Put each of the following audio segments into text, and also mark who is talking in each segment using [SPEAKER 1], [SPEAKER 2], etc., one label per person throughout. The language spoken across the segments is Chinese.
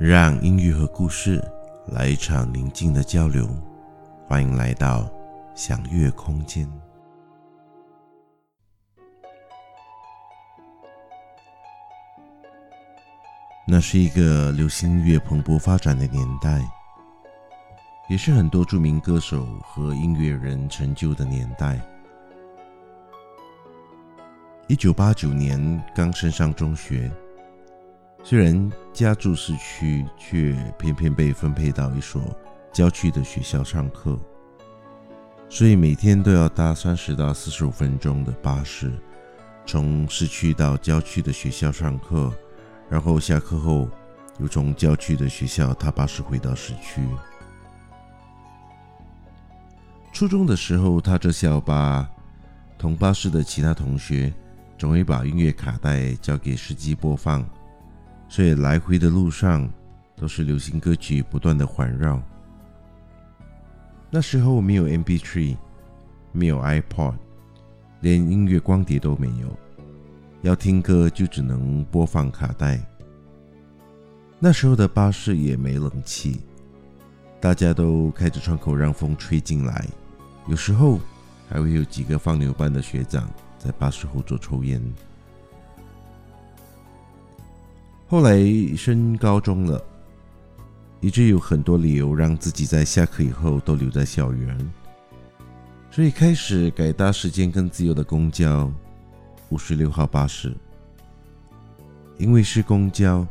[SPEAKER 1] 让音乐和故事来一场宁静的交流，欢迎来到享乐空间。那是一个流行音乐蓬勃发展的年代，也是很多著名歌手和音乐人成就的年代。一九八九年刚升上中学。虽然家住市区，却偏偏被分配到一所郊区的学校上课，所以每天都要搭三十到四十五分钟的巴士，从市区到郊区的学校上课，然后下课后又从郊区的学校搭巴士回到市区。初中的时候，踏着校巴，同巴士的其他同学总会把音乐卡带交给司机播放。所以来回的路上都是流行歌曲不断的环绕。那时候没有 MP3，没有 iPod，连音乐光碟都没有，要听歌就只能播放卡带。那时候的巴士也没冷气，大家都开着窗口让风吹进来，有时候还会有几个放牛班的学长在巴士后座抽烟。后来升高中了，一直有很多理由让自己在下课以后都留在校园，所以开始改搭时间更自由的公交五十六号巴士。因为是公交，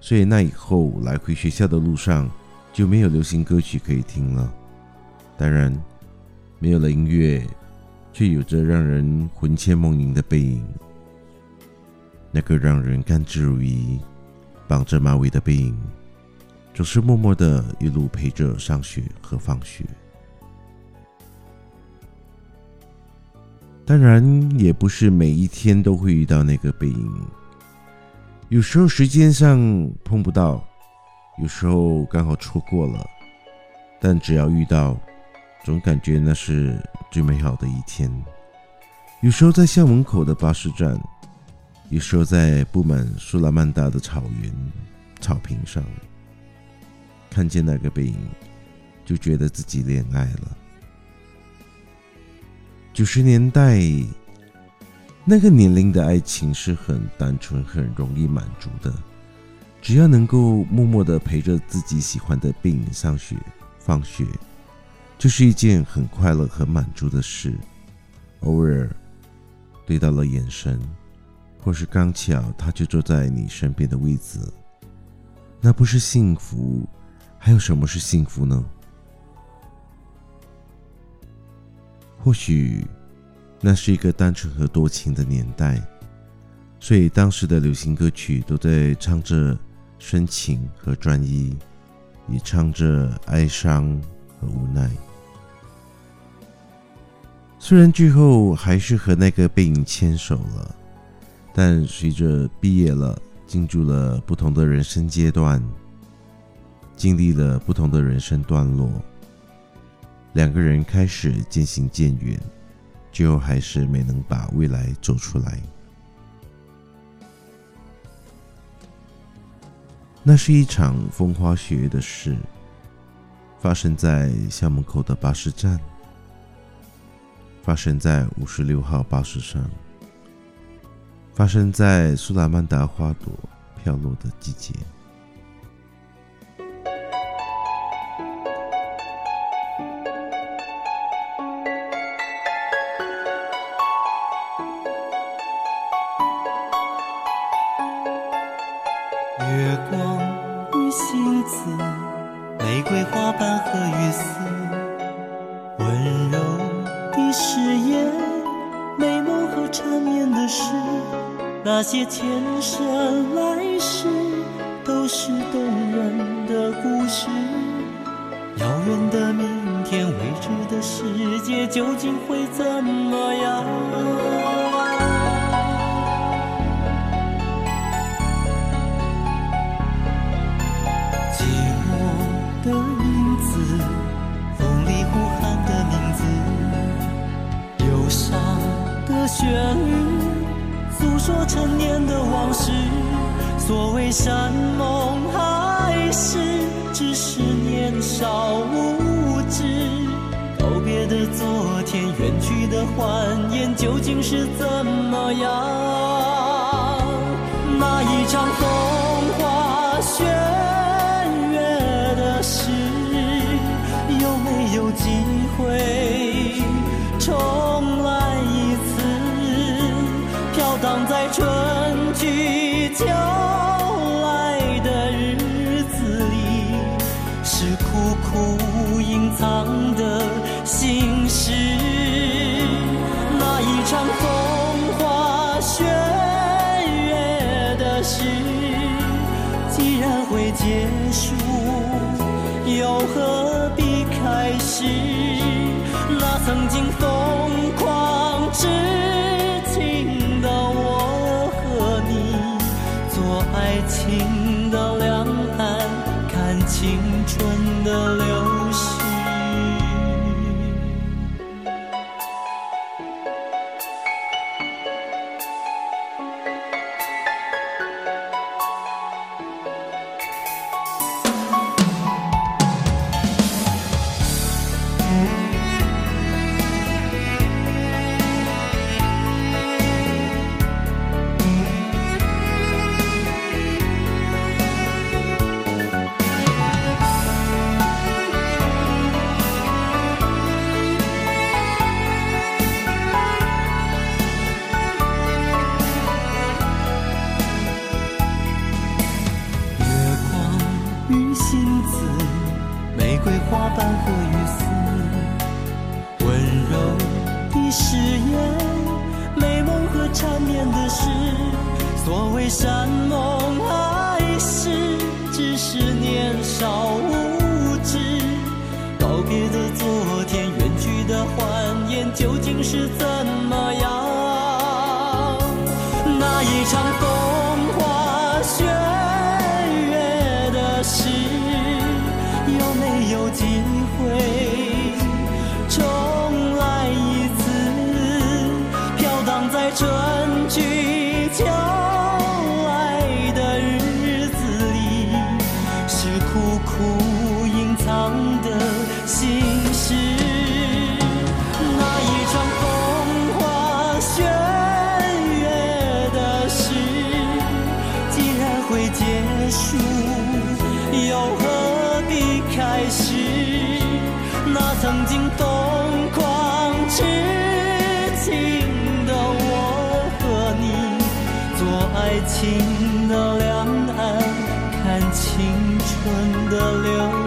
[SPEAKER 1] 所以那以后来回学校的路上就没有流行歌曲可以听了。当然，没有了音乐，却有着让人魂牵梦萦的背影，那个让人甘之如饴。绑着马尾的背影，总是默默的一路陪着上学和放学。当然，也不是每一天都会遇到那个背影。有时候时间上碰不到，有时候刚好错过了。但只要遇到，总感觉那是最美好的一天。有时候在校门口的巴士站。有时候在布满苏拉曼达的草原草坪上，看见那个背影，就觉得自己恋爱了。九十年代那个年龄的爱情是很单纯、很容易满足的，只要能够默默的陪着自己喜欢的背影上学、放学，就是一件很快乐、很满足的事。偶尔对到了眼神。或是刚巧他就坐在你身边的位置，那不是幸福，还有什么是幸福呢？或许那是一个单纯和多情的年代，所以当时的流行歌曲都在唱着深情和专一，也唱着哀伤和无奈。虽然最后还是和那个背影牵手了。但随着毕业了，进入了不同的人生阶段，经历了不同的人生段落，两个人开始渐行渐远，最后还是没能把未来走出来。那是一场风花雪月的事，发生在校门口的巴士站，发生在五十六号巴士上。发生在苏拉曼达花朵飘落的季节。
[SPEAKER 2] 月光与星子，玫瑰花瓣和雨丝，温柔的誓言，缠绵的事。那些前生来世都是动人的故事。遥远的明天，未知的世界究竟会怎旋律诉说陈年的往事所谓山盟海誓只是年少无知告别的昨天远去的欢颜究竟是怎么样那一场风花瓣和雨丝，温柔的誓言，美梦和缠绵的事，所谓山盟。又何必开始那曾经疯狂痴情的我和你，做爱情的两岸，看青春的流。